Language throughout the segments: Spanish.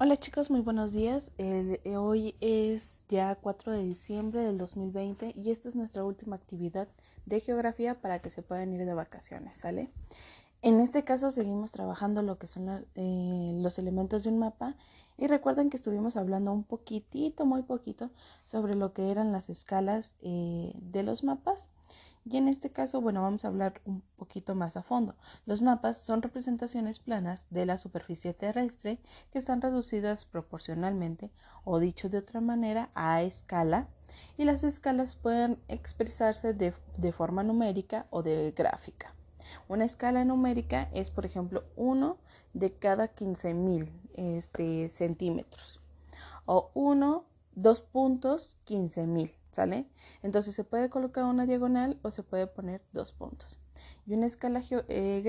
Hola chicos, muy buenos días. Hoy es ya 4 de diciembre del 2020 y esta es nuestra última actividad de geografía para que se puedan ir de vacaciones, ¿sale? En este caso seguimos trabajando lo que son eh, los elementos de un mapa y recuerden que estuvimos hablando un poquitito, muy poquito, sobre lo que eran las escalas eh, de los mapas y en este caso, bueno, vamos a hablar un poquito más a fondo. Los mapas son representaciones planas de la superficie terrestre que están reducidas proporcionalmente o dicho de otra manera a escala y las escalas pueden expresarse de, forma numérica o de gráfica. Una escala numérica es, por ejemplo, 1 de cada 15.000 este, centímetros o 1, 2 puntos, 15.000. ¿sale? Entonces se puede colocar una diagonal o se puede poner dos puntos. Y una escala eh,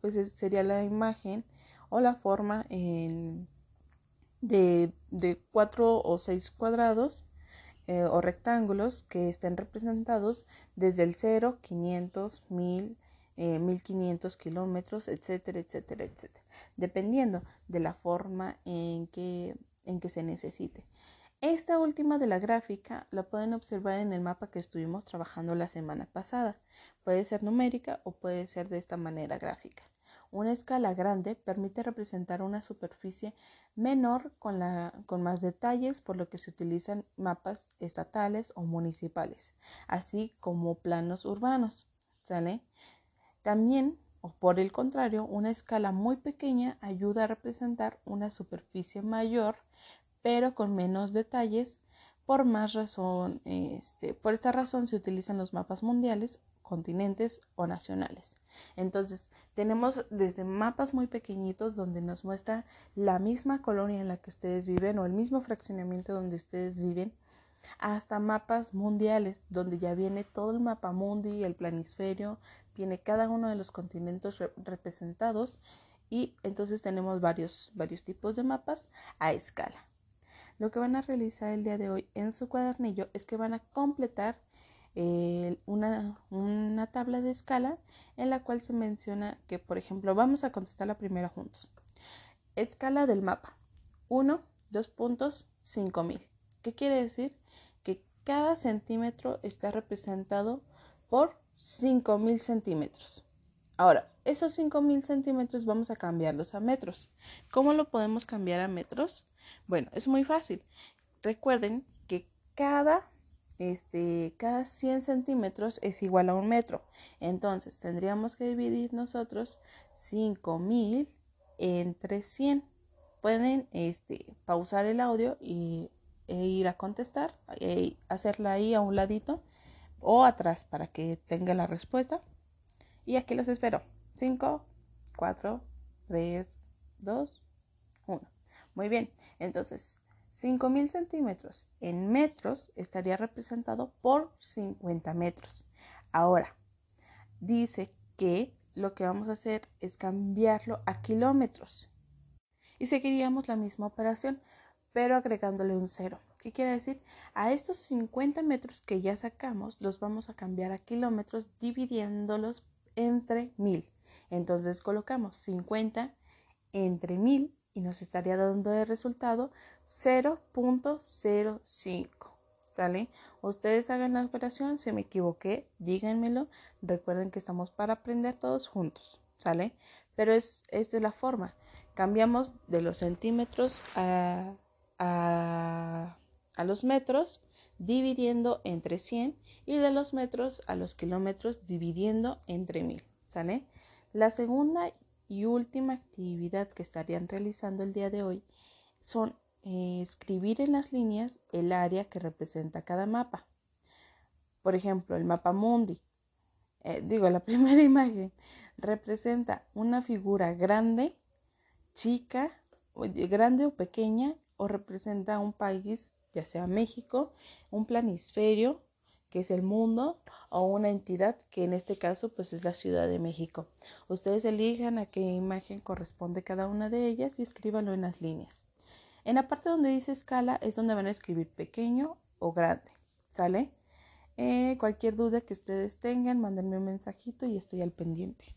pues sería la imagen o la forma de, cuatro o seis cuadrados eh, o rectángulos que estén representados desde el 0, 500, 1000, 1500 kilómetros, etcétera, etcétera, etcétera, dependiendo de la forma en que, en que se necesite. Esta última de la gráfica la pueden observar en el mapa que estuvimos trabajando la semana pasada. Puede ser numérica o puede ser de esta manera gráfica. Una escala grande permite representar una superficie menor con, con, más detalles, por lo que se utilizan mapas estatales o municipales, así como planos urbanos. ¿Sale? También, o por el contrario, una escala muy pequeña ayuda a representar una superficie mayor pero con menos detalles. Por más razón, este, por esta razón se utilizan los mapas mundiales, continentes o nacionales. Entonces, tenemos desde mapas muy pequeñitos donde nos muestra la misma colonia en la que ustedes viven o el mismo fraccionamiento donde ustedes viven, hasta mapas mundiales donde ya viene todo el mapa mundi, el planisferio, viene cada uno de los continentes representados y entonces tenemos varios, varios tipos de mapas a escala. Lo que van a realizar el día de hoy en su cuadernillo es que van a completar una, una tabla de escala en la cual se menciona que, por ejemplo, vamos a contestar la primera juntos. Escala del mapa. 1, 2 puntos, 5000. ¿Qué quiere decir? Que cada centímetro está representado por 5000 centímetros. Ahora, esos 5000 centímetros vamos a cambiarlos a metros. ¿Cómo lo podemos cambiar a metros? Bueno, es muy fácil. Recuerden que cada, este, cada 100 centímetros es igual a un metro. Entonces, tendríamos que dividir nosotros 5000 entre 100. Pueden este, pausar el audio y, e ir a contestar, e hacerla ahí a un ladito o atrás para que tenga la respuesta. Y aquí los espero. 5, 4, 3, 2, 1. Muy bien. Entonces, 5000 centímetros en metros estaría representado por 50 metros. Ahora, dice que lo que vamos a hacer es cambiarlo a kilómetros. Y seguiríamos la misma operación, pero agregándole un cero. ¿Qué quiere decir? A estos 50 metros que ya sacamos, los vamos a cambiar a kilómetros dividiéndolos entre 1000. Entonces colocamos 50 entre 1000 y nos estaría dando de resultado 0.05. ¿Sale? Ustedes hagan la operación, si me equivoqué, díganmelo. Recuerden que estamos para aprender todos juntos. ¿Sale? Pero es, esta es la forma. Cambiamos de los centímetros a, a, a los metros dividiendo entre 100 y de los metros a los kilómetros dividiendo entre 1000. ¿Sale? La segunda y última actividad que estarían realizando el día de hoy son eh, escribir en las líneas el área que representa cada mapa. Por ejemplo, el mapa mundi, eh, digo, la primera imagen representa una figura grande, chica, grande o pequeña, o representa un país ya sea México, un planisferio, que es el mundo, o una entidad, que en este caso pues es la Ciudad de México. Ustedes elijan a qué imagen corresponde cada una de ellas y escríbanlo en las líneas. En la parte donde dice escala es donde van a escribir pequeño o grande, ¿sale? Eh, cualquier duda que ustedes tengan, mándenme un mensajito y estoy al pendiente.